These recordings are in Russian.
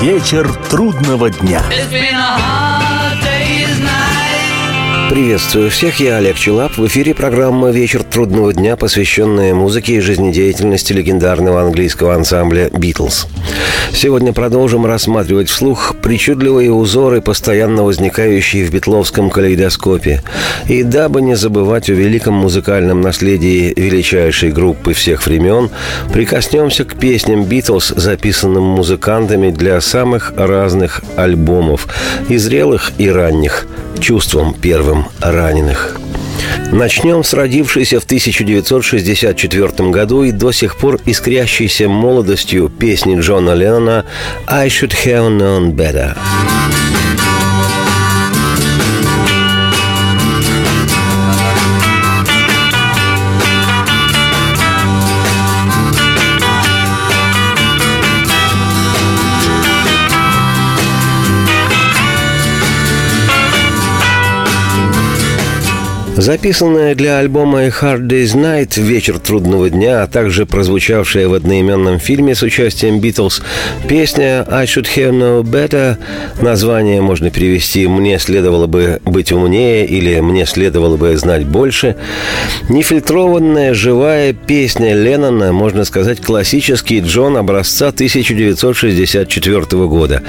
Вечер трудного дня. Приветствую всех, я Олег Челап. В эфире программа «Вечер трудного дня», посвященная музыке и жизнедеятельности легендарного английского ансамбля «Битлз». Сегодня продолжим рассматривать вслух причудливые узоры, постоянно возникающие в битловском калейдоскопе. И дабы не забывать о великом музыкальном наследии величайшей группы всех времен, прикоснемся к песням «Битлз», записанным музыкантами для самых разных альбомов, и зрелых, и ранних, чувством первым раненых. Начнем с родившейся в 1964 году и до сих пор искрящейся молодостью песни Джона Леннона «I should have known better». Записанная для альбома «Hard Day's Night» «Вечер трудного дня», а также прозвучавшая в одноименном фильме с участием Битлз, песня «I should have known better» название можно перевести «Мне следовало бы быть умнее» или «Мне следовало бы знать больше». Нефильтрованная живая песня Леннона, можно сказать, классический Джон образца 1964 года.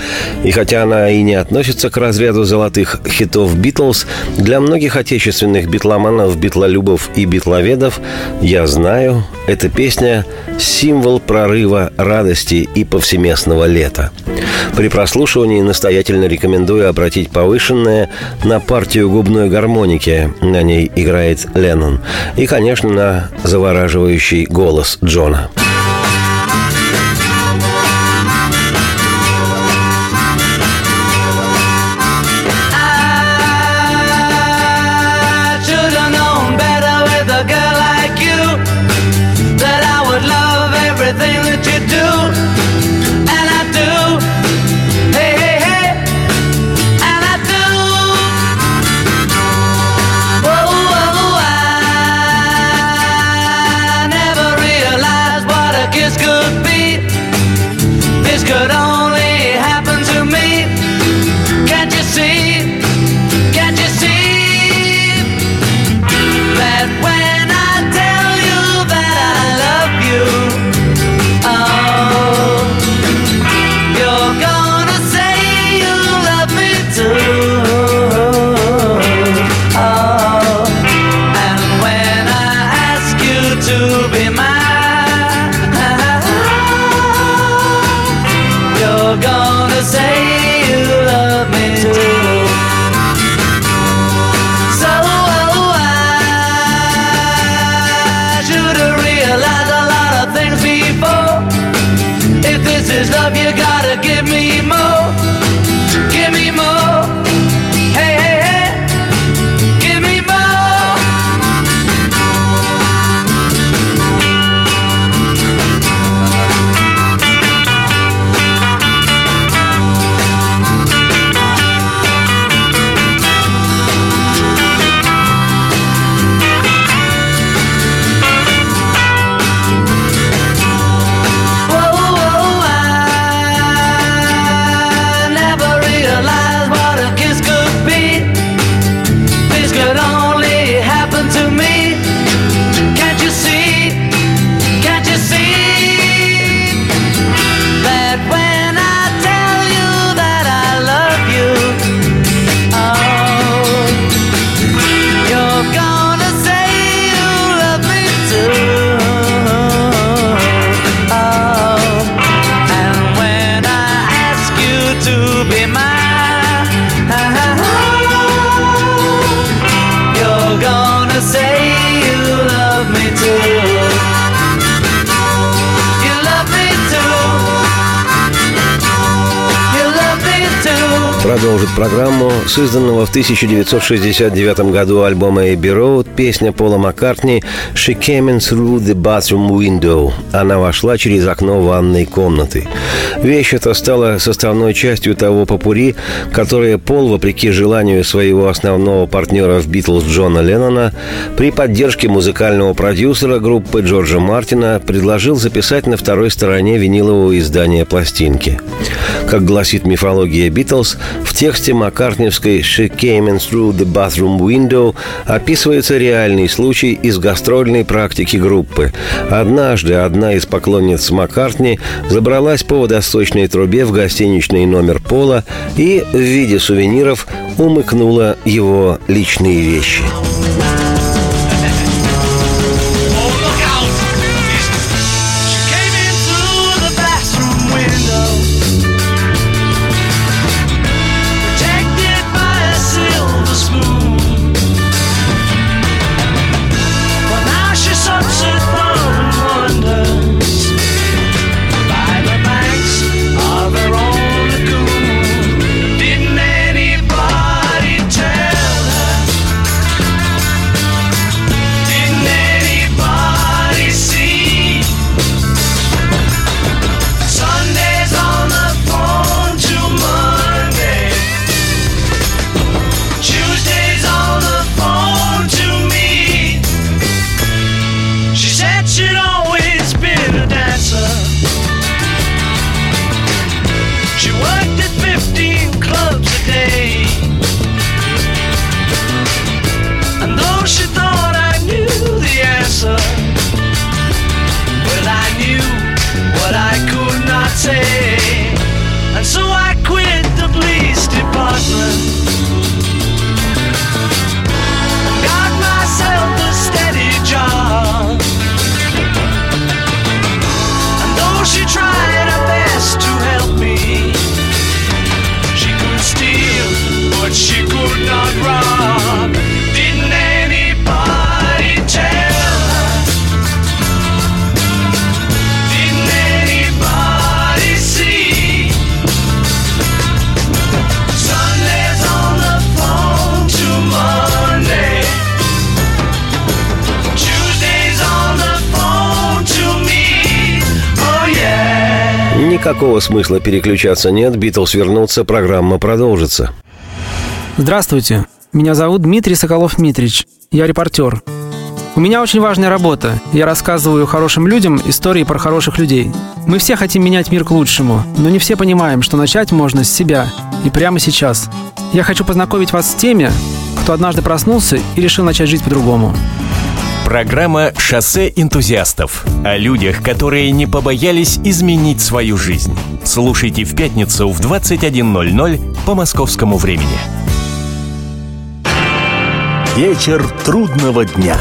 И хотя она и не относится к разряду золотых хитов Битлз, для многих отечественных битлз битломанов, битлолюбов и битловедов «Я знаю» — эта песня — символ прорыва радости и повсеместного лета. При прослушивании настоятельно рекомендую обратить повышенное на партию губной гармоники, на ней играет Леннон, и, конечно, на завораживающий голос Джона. Продолжит программу созданного в 1969 году альбома Abbey Road песня Пола Маккартни «She came in through the bathroom window». Она вошла через окно ванной комнаты. Вещь эта стала составной частью того попури, которое Пол, вопреки желанию своего основного партнера в «Битлз» Джона Леннона, при поддержке музыкального продюсера группы Джорджа Мартина предложил записать на второй стороне винилового издания пластинки. Как гласит мифология Битлз, в тексте Маккартневской «She came in through the bathroom window» описывается реальный случай из гастрольной практики группы. Однажды одна из поклонниц Маккартни забралась по водосточной трубе в гостиничный номер Пола и в виде сувениров умыкнула его личные вещи. Никакого смысла переключаться нет, Битлз вернутся, программа продолжится. Здравствуйте, меня зовут Дмитрий Соколов-Митрич, я репортер. У меня очень важная работа. Я рассказываю хорошим людям истории про хороших людей. Мы все хотим менять мир к лучшему, но не все понимаем, что начать можно с себя и прямо сейчас. Я хочу познакомить вас с теми, кто однажды проснулся и решил начать жить по-другому. Программа «Шоссе энтузиастов» о людях, которые не побоялись изменить свою жизнь. Слушайте в пятницу в 21.00 по московскому времени. Вечер трудного дня.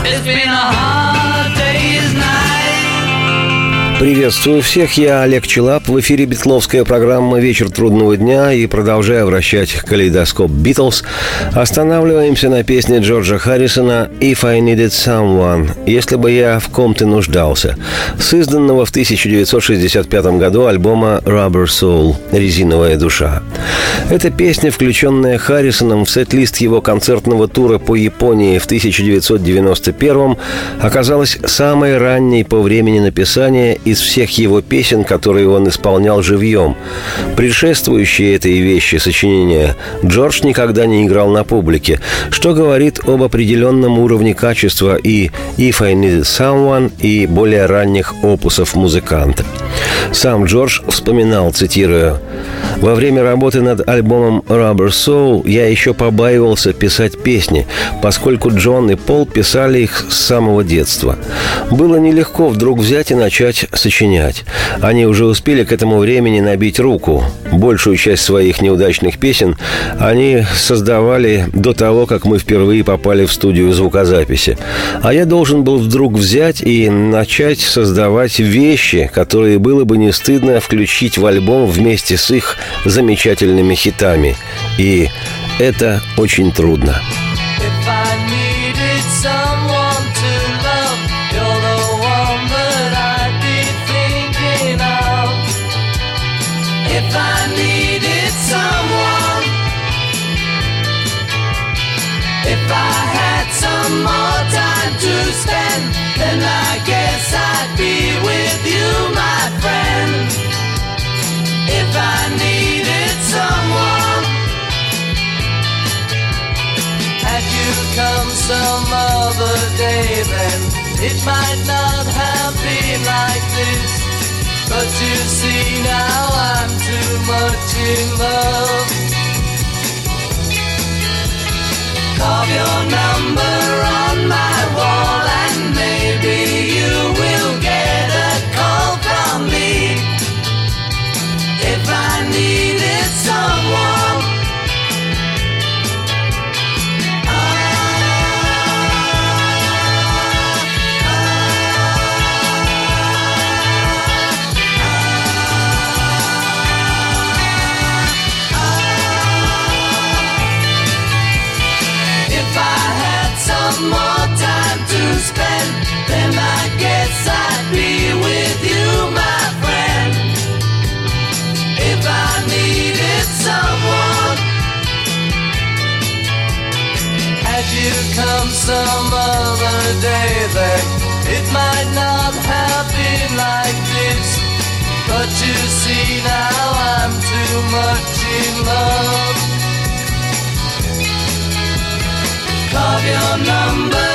Приветствую всех, я Олег Челап. В эфире битловская программа «Вечер трудного дня» и продолжая вращать калейдоскоп «Битлз», останавливаемся на песне Джорджа Харрисона «If I Needed Someone» «Если бы я в ком-то нуждался», с в 1965 году альбома «Rubber Soul» «Резиновая душа». Эта песня, включенная Харрисоном в сет-лист его концертного тура по Японии в 1991 оказалась самой ранней по времени написания из всех его песен, которые он исполнял живьем. Предшествующие этой вещи сочинения Джордж никогда не играл на публике, что говорит об определенном уровне качества и «If I Need Someone» и более ранних опусов музыканта. Сам Джордж вспоминал, цитирую, «Во время работы над альбомом Rubber Soul я еще побаивался писать песни, поскольку Джон и Пол писали их с самого детства. Было нелегко вдруг взять и начать сочинять. Они уже успели к этому времени набить руку. Большую часть своих неудачных песен они создавали до того, как мы впервые попали в студию звукозаписи. А я должен был вдруг взять и начать создавать вещи, которые было бы не стыдно включить в альбом вместе с их замечательными хитами. И это очень трудно. Some other day, then it might not have been like this. But you see now I'm too much in love. Carve your number on my more time to spend, then I guess I'd be with you, my friend. If I needed someone, had you come some other day, then it might not have been like this. But you see now I'm too much in love. Carve your number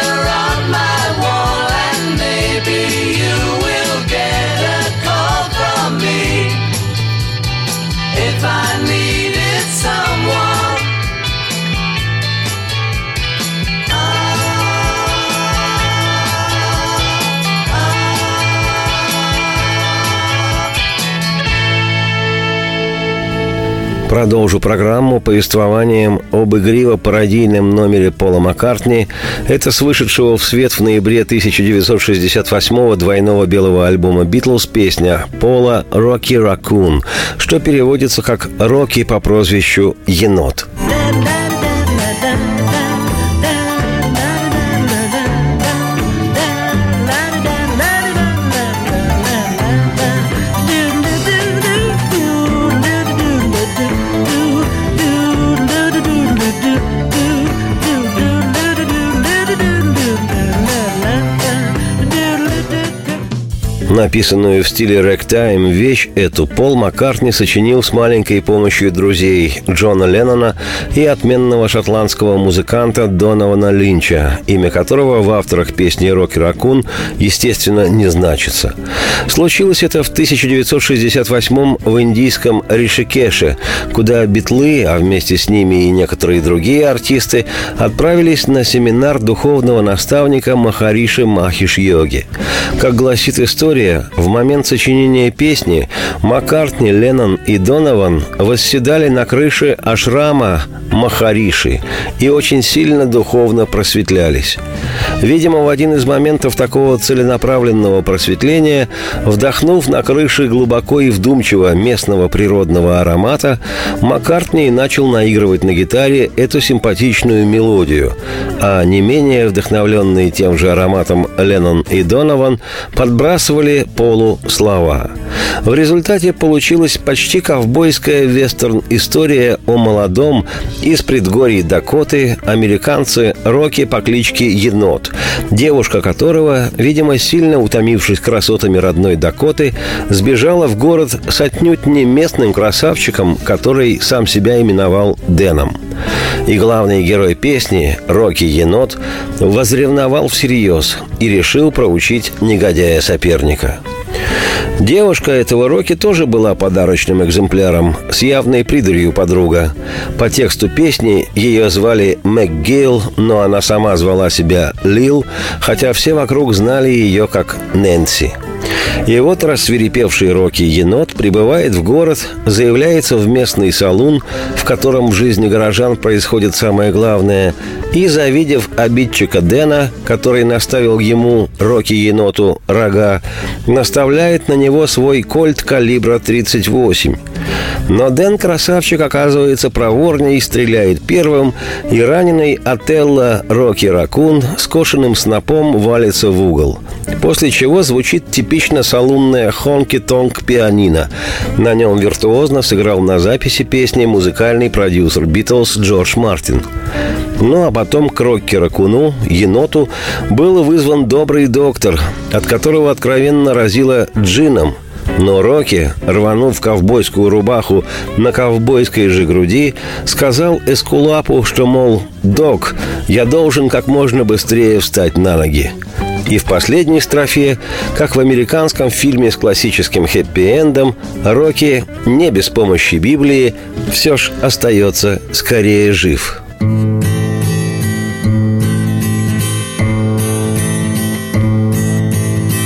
Продолжу программу повествованием об игриво-пародийном номере Пола Маккартни. Это с вышедшего в свет в ноябре 1968-го двойного белого альбома «Битлз» песня Пола «Рокки Ракун», что переводится как «Рокки по прозвищу Енот». Написанную в стиле рэктайм вещь эту Пол Маккартни сочинил с маленькой помощью друзей Джона Леннона и отменного шотландского музыканта Донована Линча, имя которого в авторах песни «Рокки Ракун» естественно не значится. Случилось это в 1968 в индийском Ришикеше, куда битлы, а вместе с ними и некоторые другие артисты, отправились на семинар духовного наставника Махариши Махиш Йоги. Как гласит история, в момент сочинения песни Маккартни, Леннон и Донован восседали на крыше ашрама Махариши и очень сильно духовно просветлялись. Видимо, в один из моментов такого целенаправленного просветления, вдохнув на крыше глубоко и вдумчиво местного природного аромата, Маккартни начал наигрывать на гитаре эту симпатичную мелодию, а не менее вдохновленные тем же ароматом Леннон и Донован подбрасывали Полу слова. В результате получилась почти ковбойская вестерн-история о молодом из предгорий Дакоты американце Рокки по кличке Енот, девушка которого, видимо, сильно утомившись красотами родной Дакоты, сбежала в город с отнюдь не местным красавчиком, который сам себя именовал Дэном. И главный герой песни, Рокки Енот, возревновал всерьез и решил проучить негодяя соперника. Девушка этого Рокки тоже была подарочным экземпляром, с явной придурью подруга. По тексту песни ее звали МcГилл, но она сама звала себя Лил, хотя все вокруг знали ее как Нэнси. И вот рассверепевший Рокки енот прибывает в город, заявляется в местный салун, в котором в жизни горожан происходит самое главное, и, завидев обидчика Дэна, который наставил ему, Рокки еноту, рога, наставляет на него свой кольт калибра 38. Но Дэн красавчик оказывается проворней, стреляет первым, и раненый Отелло Рокки Ракун скошенным снопом валится в угол. После чего звучит типично салунная хонки-тонг пианино. На нем виртуозно сыграл на записи песни музыкальный продюсер Битлз Джордж Мартин. Ну а потом к Рокки Ракуну, еноту, был вызван добрый доктор, от которого откровенно разило джином – но Рокки, рванув ковбойскую рубаху на ковбойской же груди, сказал Эскулапу, что, мол, «Док, я должен как можно быстрее встать на ноги». И в последней строфе, как в американском фильме с классическим хэппи-эндом, Рокки не без помощи Библии все ж остается скорее жив.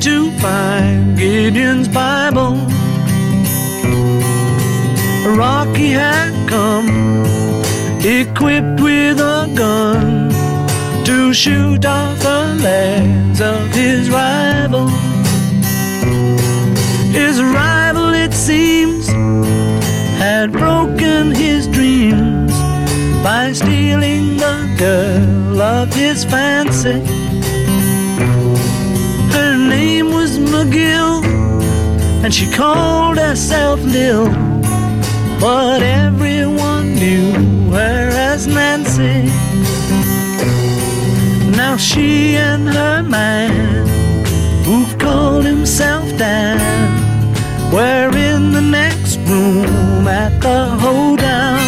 to find Gideon's Bible. Rocky had come equipped with a gun to shoot off the legs of his rival. His rival, it seems, had broken his dreams by stealing the girl of his fancy. McGill, and she called herself Lil. But everyone knew her as Nancy. Now she and her man, who called himself Dan, were in the next room at the hoedown.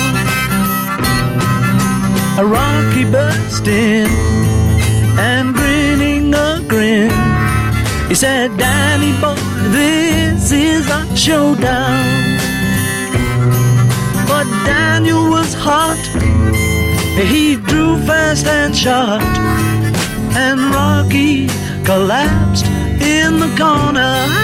A Rocky burst in He said, Danny boy, this is a showdown. But Daniel was hot. He drew fast and shot. And Rocky collapsed in the corner.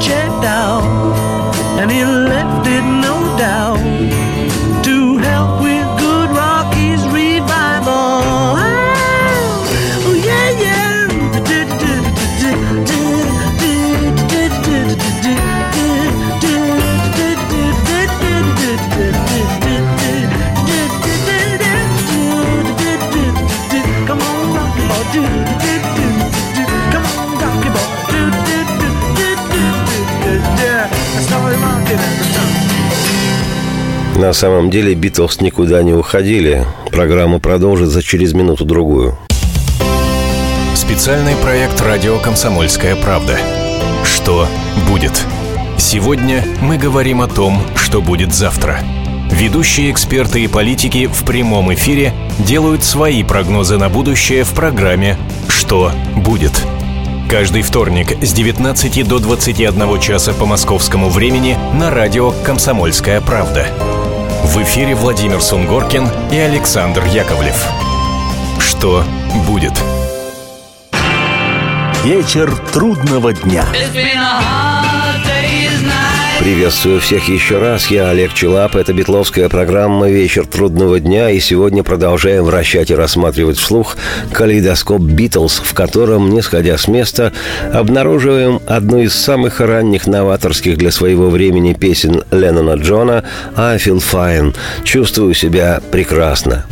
Checked out, and he left it no doubt На самом деле Битлз никуда не уходили. Программа продолжит за через минуту-другую. Специальный проект «Радио Комсомольская правда». Что будет? Сегодня мы говорим о том, что будет завтра. Ведущие эксперты и политики в прямом эфире делают свои прогнозы на будущее в программе «Что будет?». Каждый вторник с 19 до 21 часа по московскому времени на радио «Комсомольская правда». В эфире Владимир Сунгоркин и Александр Яковлев. Что будет? Вечер трудного дня. It's been a hard day's night. Приветствую всех еще раз. Я Олег Челап. Это битловская программа «Вечер трудного дня». И сегодня продолжаем вращать и рассматривать вслух калейдоскоп «Битлз», в котором, не сходя с места, обнаруживаем одну из самых ранних новаторских для своего времени песен Леннона Джона «I feel fine» «Чувствую себя прекрасно».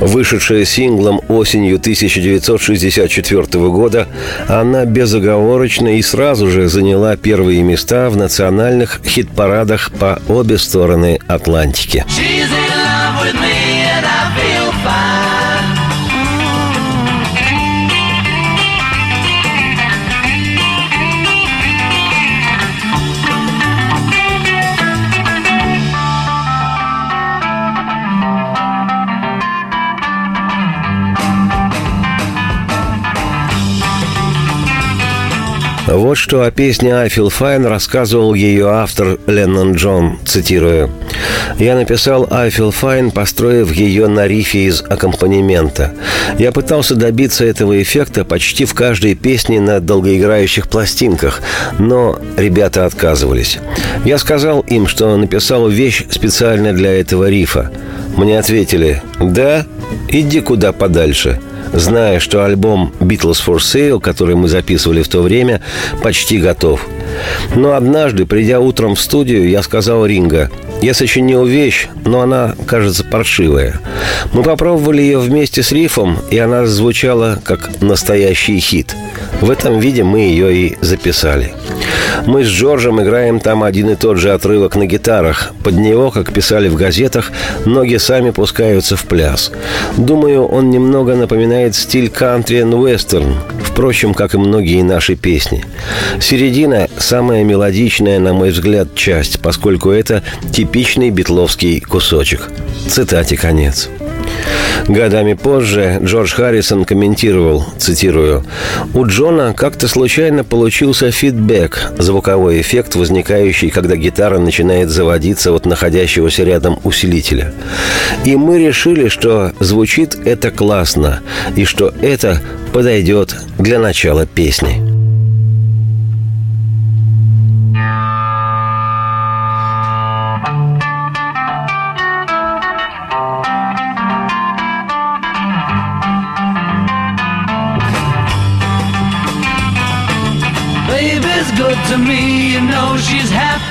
Вышедшая синглом осенью 1964 года, она безоговорочно и сразу же заняла первые места в национальных хит-парадах по обе стороны Атлантики. She's Вот что о песне «I Feel Fine» рассказывал ее автор Леннон Джон, цитирую. «Я написал «I Feel Fine», построив ее на рифе из аккомпанемента. Я пытался добиться этого эффекта почти в каждой песне на долгоиграющих пластинках, но ребята отказывались. Я сказал им, что написал вещь специально для этого рифа. Мне ответили «Да? Иди куда подальше» зная, что альбом «Beatles for Sale», который мы записывали в то время, почти готов. Но однажды, придя утром в студию, я сказал Ринга, я сочинил вещь, но она, кажется, паршивая. Мы попробовали ее вместе с рифом, и она звучала как настоящий хит. В этом виде мы ее и записали. Мы с Джорджем играем там один и тот же отрывок на гитарах. Под него, как писали в газетах, ноги сами пускаются в пляс. Думаю, он немного напоминает стиль кантри и вестерн, впрочем, как и многие наши песни. Середина – самая мелодичная, на мой взгляд, часть, поскольку это типичный битловский кусочек. Цитате конец. Годами позже Джордж Харрисон комментировал, цитирую, «У Джона как-то случайно получился фидбэк, звуковой эффект, возникающий, когда гитара начинает заводиться от находящегося рядом усилителя. И мы решили, что звучит это классно, и что это подойдет для начала песни».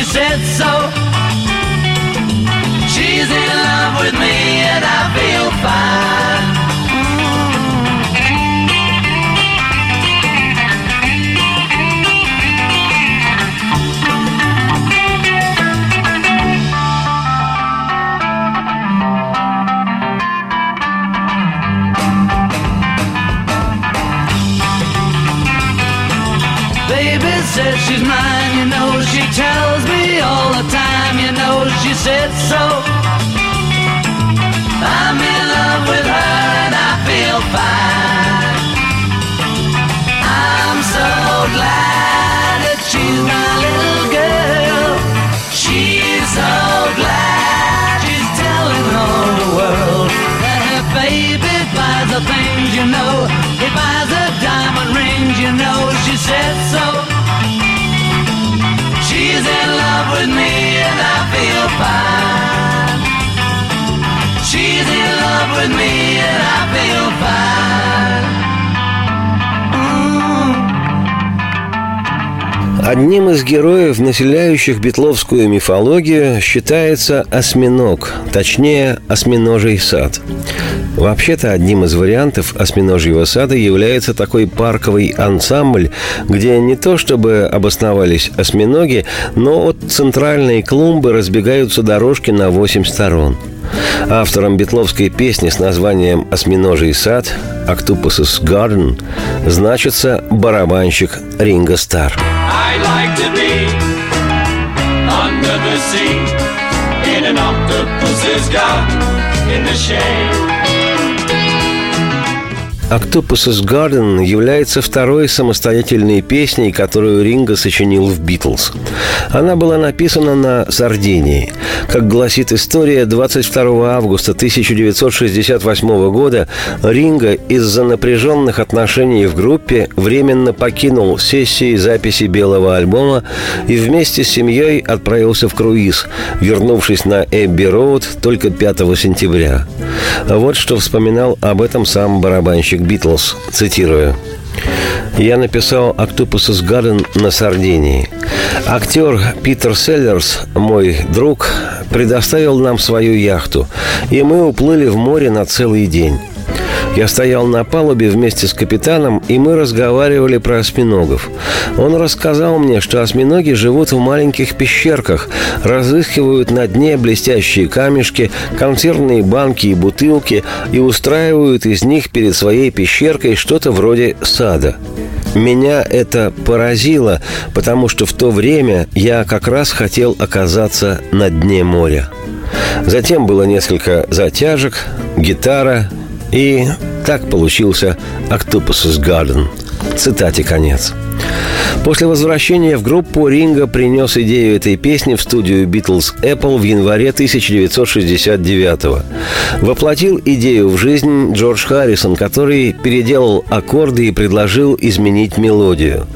She said so. She's in love with me and I feel fine. Things you know. He buys her diamond rings, you know. She said so. She's in love with me and I feel fine. She's in love with me Одним из героев, населяющих битловскую мифологию, считается осьминог, точнее, осьминожий сад. Вообще-то, одним из вариантов осьминожьего сада является такой парковый ансамбль, где не то чтобы обосновались осьминоги, но от центральной клумбы разбегаются дорожки на восемь сторон. Автором битловской песни с названием «Осьминожий сад» «Octopus's Garden» значится барабанщик Ринго Стар. In the shade. «Octopus's Garden» является второй самостоятельной песней, которую Ринго сочинил в «Битлз». Она была написана на Сардинии. Как гласит история, 22 августа 1968 года Ринго из-за напряженных отношений в группе временно покинул сессии записи белого альбома и вместе с семьей отправился в круиз, вернувшись на Эбби-Роуд только 5 сентября. Вот что вспоминал об этом сам барабанщик Битлз, цитирую. Я написал «Octopus's Garden» на Сардинии. Актер Питер Селлерс, мой друг, предоставил нам свою яхту, и мы уплыли в море на целый день. Я стоял на палубе вместе с капитаном, и мы разговаривали про осьминогов. Он рассказал мне, что осьминоги живут в маленьких пещерках, разыскивают на дне блестящие камешки, консервные банки и бутылки и устраивают из них перед своей пещеркой что-то вроде сада. Меня это поразило, потому что в то время я как раз хотел оказаться на дне моря. Затем было несколько затяжек, гитара, и так получился «Octopus's Garden». Цитате конец. После возвращения в группу Ринга принес идею этой песни в студию Beatles Apple в январе 1969 Воплотил идею в жизнь Джордж Харрисон, который переделал аккорды и предложил изменить мелодию.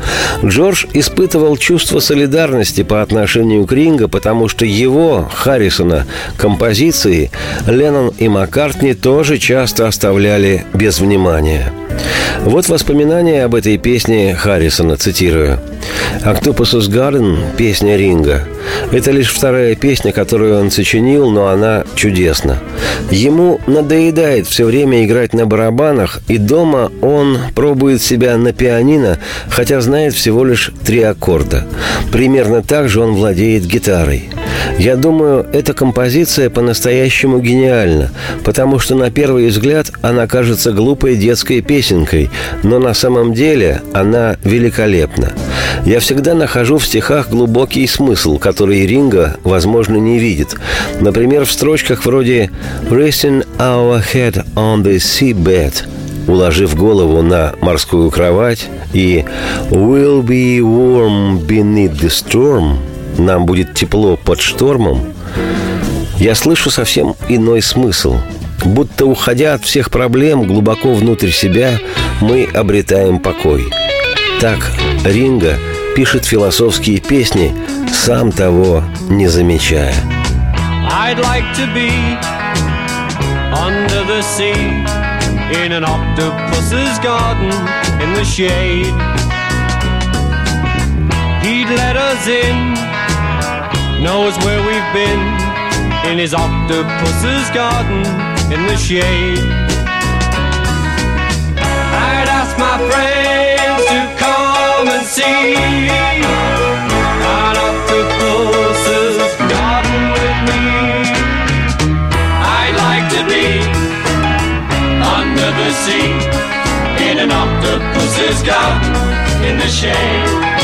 Джордж испытывал чувство солидарности по отношению к Ринга, потому что его, Харрисона, композиции Леннон и Маккартни тоже часто оставляли без внимания. Вот воспоминания об этой песне Харрисона, цитирую. «Octopus's Garden» – песня Ринга. Это лишь вторая песня, которую он сочинил, но она чудесна. Ему надоедает все время играть на барабанах, и дома он пробует себя на пианино, хотя знает всего лишь три аккорда. Примерно так же он владеет гитарой. Я думаю, эта композиция по-настоящему гениальна, потому что на первый взгляд она кажется глупой детской песенкой, но на самом деле она великолепна. Я всегда нахожу в стихах глубокий смысл, который Ринга, возможно, не видит. Например, в строчках вроде «Resting our head on the seabed» уложив голову на морскую кровать и «Will be warm beneath the storm» нам будет тепло под штормом, я слышу совсем иной смысл. Будто уходя от всех проблем глубоко внутрь себя, мы обретаем покой. Так Ринга пишет философские песни, сам того не замечая. I'd like to be under the sea in an octopus's garden in the shade. He'd let us in knows where we've been in his octopus's garden in the shade. I'd ask my friends to come and see an octopus's garden with me. I'd like to be under the sea in an octopus's garden in the shade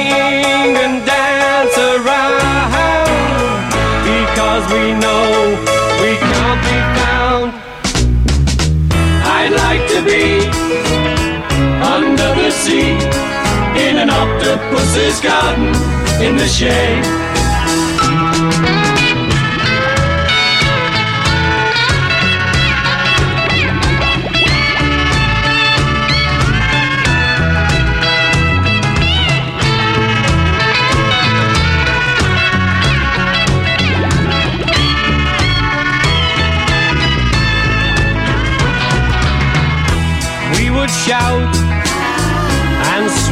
under the sea in an octopus's garden in the shade.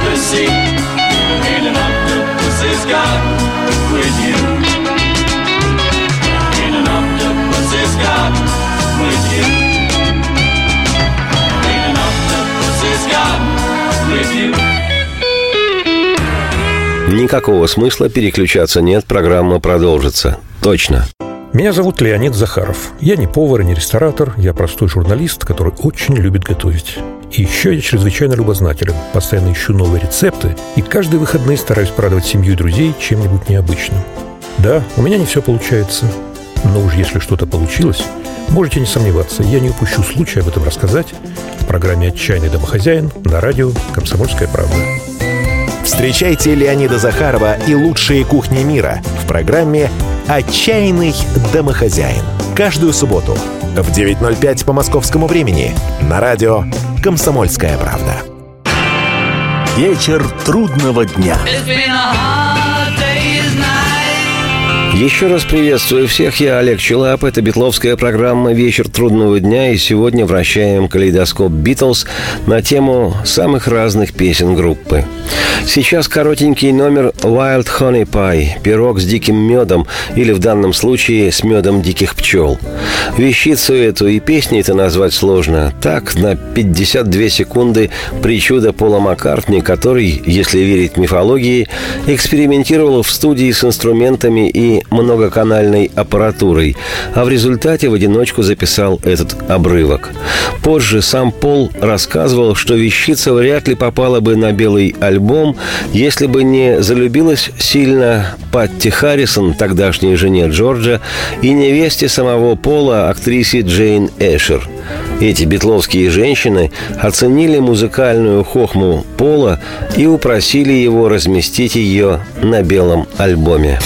the sea in an octopus's garden with you. In an octopus's garden with you. In an octopus's garden with you. Никакого смысла переключаться нет, программа продолжится. Точно. Меня зовут Леонид Захаров. Я не повар и не ресторатор, я простой журналист, который очень любит готовить. И еще я чрезвычайно любознателен, постоянно ищу новые рецепты и каждые выходные стараюсь порадовать семью и друзей чем-нибудь необычным. Да, у меня не все получается, но уж если что-то получилось, можете не сомневаться, я не упущу случая об этом рассказать в программе «Отчаянный домохозяин» на радио «Комсомольская правда». Встречайте Леонида Захарова и лучшие кухни мира в программе «Отчаянный домохозяин». Каждую субботу в 9.05 по московскому времени на радио «Комсомольская правда». Вечер трудного дня. Еще раз приветствую всех, я Олег Челап, это битловская программа «Вечер трудного дня», и сегодня вращаем калейдоскоп «Битлз» на тему самых разных песен группы. Сейчас коротенький номер «Wild Honey Pie» – пирог с диким медом, или в данном случае с медом диких пчел. Вещицу эту и песни это назвать сложно. Так, на 52 секунды причуда Пола Маккартни, который, если верить мифологии, экспериментировал в студии с инструментами и многоканальной аппаратурой, а в результате в одиночку записал этот обрывок. Позже сам Пол рассказывал, что вещица вряд ли попала бы на белый альбом, если бы не залюбилась сильно Патти Харрисон, тогдашней жене Джорджа, и невесте самого Пола, актрисе Джейн Эшер. Эти битловские женщины оценили музыкальную хохму Пола и упросили его разместить ее на белом альбоме.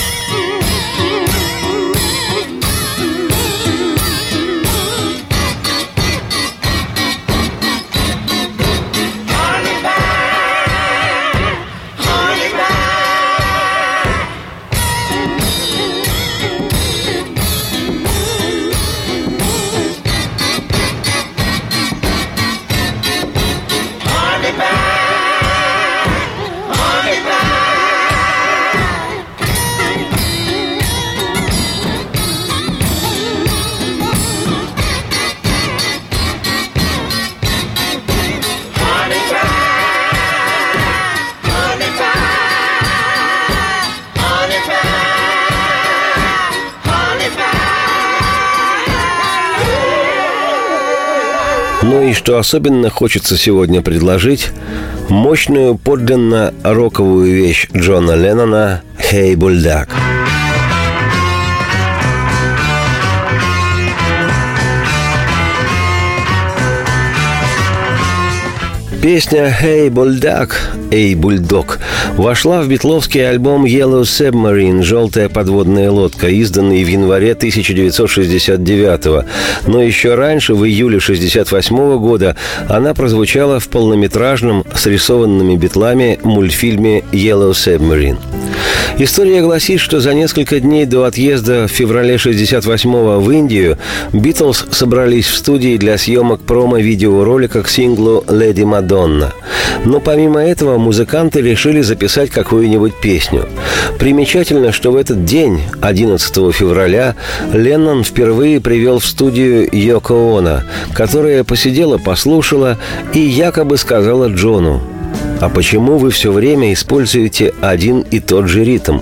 Особенно хочется сегодня предложить, мощную подлинно роковую вещь Джона Леннона «Хей, бульдак». Песня «Hey, бульдак» «Эй, бульдог» вошла в битловский альбом «Yellow Submarine» «Желтая подводная лодка», изданный в январе 1969 Но еще раньше, в июле 1968 года, она прозвучала в полнометражном с рисованными битлами мультфильме «Yellow Submarine». История гласит, что за несколько дней до отъезда в феврале 68-го в Индию Битлз собрались в студии для съемок промо-видеоролика к синглу «Леди Мадонна». Но помимо этого музыканты решили записать какую-нибудь песню. Примечательно, что в этот день, 11 февраля, Леннон впервые привел в студию Йоко Оно, которая посидела, послушала и якобы сказала Джону а почему вы все время используете один и тот же ритм?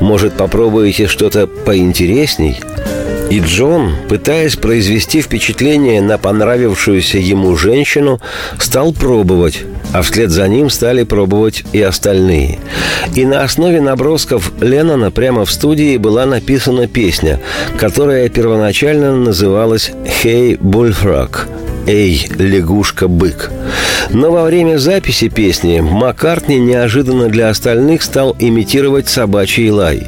Может, попробуете что-то поинтересней? И Джон, пытаясь произвести впечатление на понравившуюся ему женщину, стал пробовать, а вслед за ним стали пробовать и остальные. И на основе набросков Леннона прямо в студии была написана песня, которая первоначально называлась «Hey, Bullfrog», «Эй, лягушка-бык». Но во время записи песни Маккартни неожиданно для остальных стал имитировать собачий лай.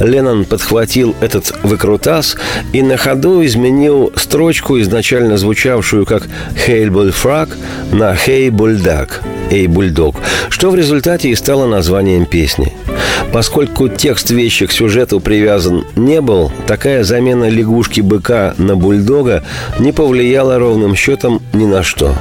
Леннон подхватил этот выкрутас и на ходу изменил строчку, изначально звучавшую как «Хейль Бульфраг» на «Хей Бульдак» «Эй, бульдог», что в результате и стало названием песни. Поскольку текст вещи к сюжету привязан не был, такая замена лягушки-быка на бульдога не повлияла ровным счетом ни на что.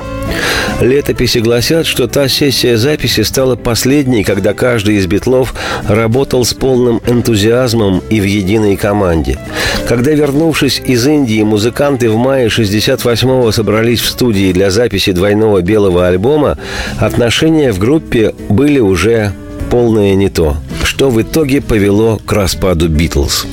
Летописи гласят, что та сессия записи стала последней, когда каждый из битлов работал с полным энтузиазмом и в единой команде. Когда, вернувшись из Индии, музыканты в мае 68-го собрались в студии для записи двойного белого альбома, отношения в группе были уже полное не то, что в итоге повело к распаду «Битлз».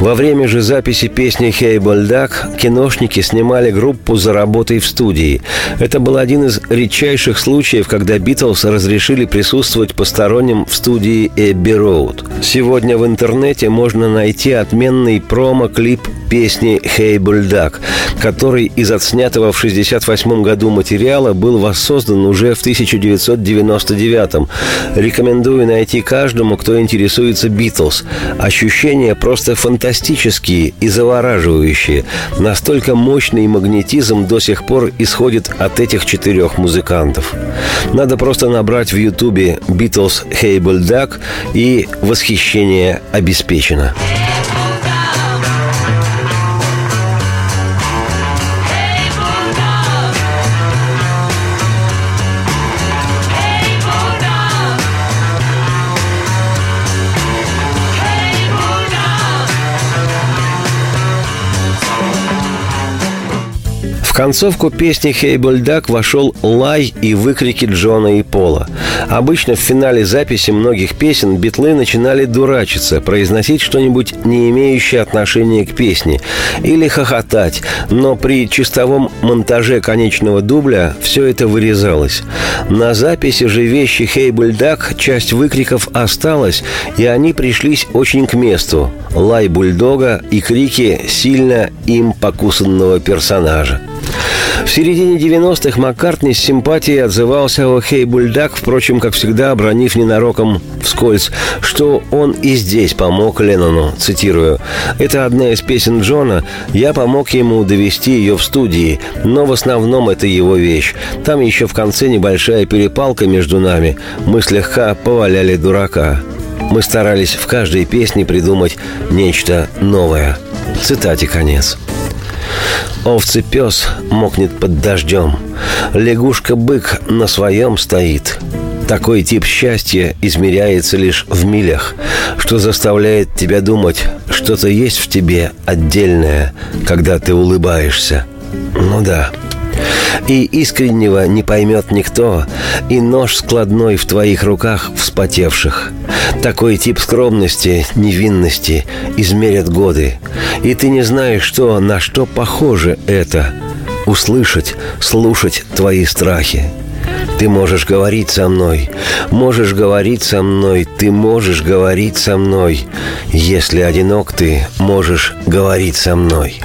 Во время же записи песни «Хей Больдак» киношники снимали группу за работой в студии. Это был один из редчайших случаев, когда «Битлз» разрешили присутствовать посторонним в студии «Эбби Роуд». Сегодня в интернете можно найти отменный промо-клип песни «Хей Бульдак», который из отснятого в 1968 году материала был воссоздан уже в 1999. Рекомендую найти каждому, кто интересуется «Битлз». Ощущения просто фантастические и завораживающие. Настолько мощный магнетизм до сих пор исходит от этих четырех музыкантов. Надо просто набрать в Ютубе «Битлз Хей Бульдак» и восхищение обеспечено. В концовку песни «Хей Бульдак» вошел лай и выкрики Джона и Пола. Обычно в финале записи многих песен битлы начинали дурачиться, произносить что-нибудь, не имеющее отношения к песне, или хохотать, но при чистовом монтаже конечного дубля все это вырезалось. На записи же вещи «Хей Бульдак» часть выкриков осталась, и они пришлись очень к месту. Лай бульдога и крики сильно им покусанного персонажа. В середине 90-х Маккартни с симпатией отзывался о Хей Бульдак, впрочем, как всегда, обронив ненароком вскользь, что он и здесь помог Леннону, цитирую. «Это одна из песен Джона, я помог ему довести ее в студии, но в основном это его вещь. Там еще в конце небольшая перепалка между нами, мы слегка поваляли дурака». Мы старались в каждой песне придумать нечто новое. Цитате конец. Овцы-пес мокнет под дождем. Лягушка-бык на своем стоит. Такой тип счастья измеряется лишь в милях, что заставляет тебя думать, что-то есть в тебе отдельное, когда ты улыбаешься. Ну да, и искреннего не поймет никто, и нож складной в твоих руках вспотевших. Такой тип скромности, невинности измерят годы, и ты не знаешь, что, на что похоже это — услышать, слушать твои страхи. Ты можешь говорить со мной, можешь говорить со мной, ты можешь говорить со мной. Если одинок ты, можешь говорить со мной.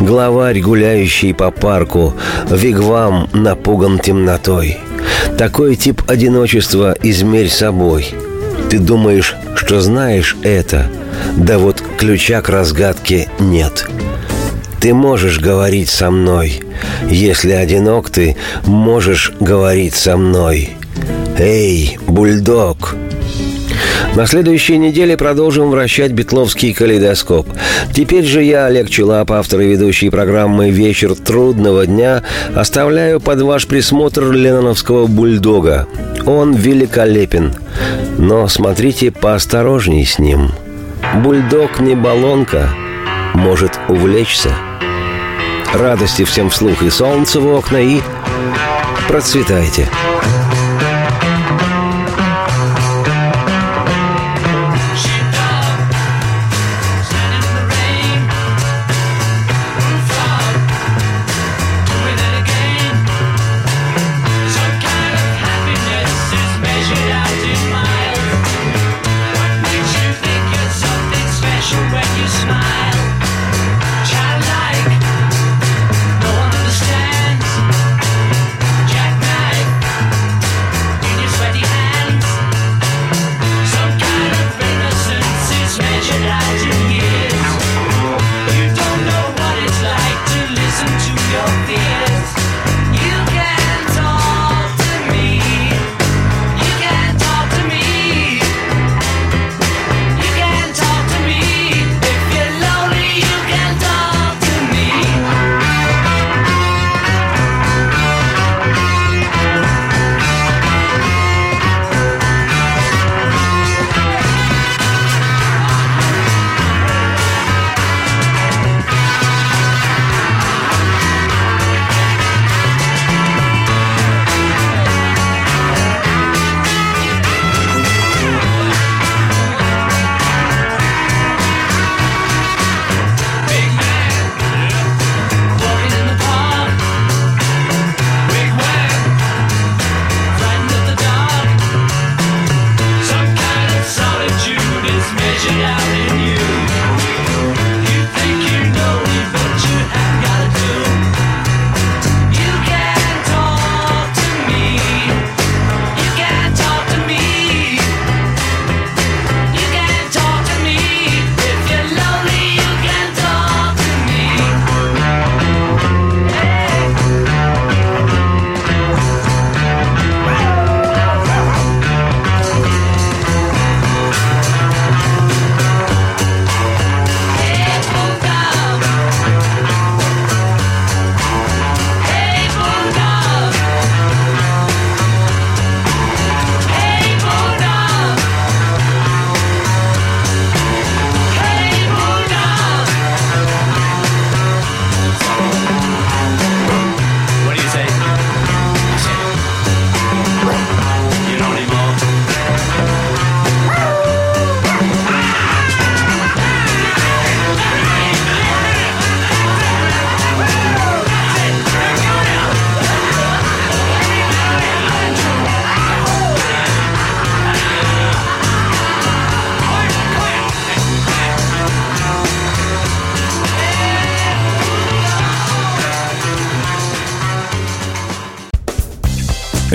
Главарь, гуляющий по парку, вигвам напуган темнотой. Такой тип одиночества измерь собой. Ты думаешь, что знаешь это, да вот ключа к разгадке нет. Ты можешь говорить со мной. Если одинок ты, можешь говорить со мной. Эй, бульдог, на следующей неделе продолжим вращать битловский калейдоскоп. Теперь же я, Олег Челап, автор и ведущий программы «Вечер трудного дня», оставляю под ваш присмотр ленноновского бульдога. Он великолепен. Но смотрите поосторожней с ним. Бульдог не баллонка, может увлечься. Радости всем вслух и солнце в окна, и процветайте.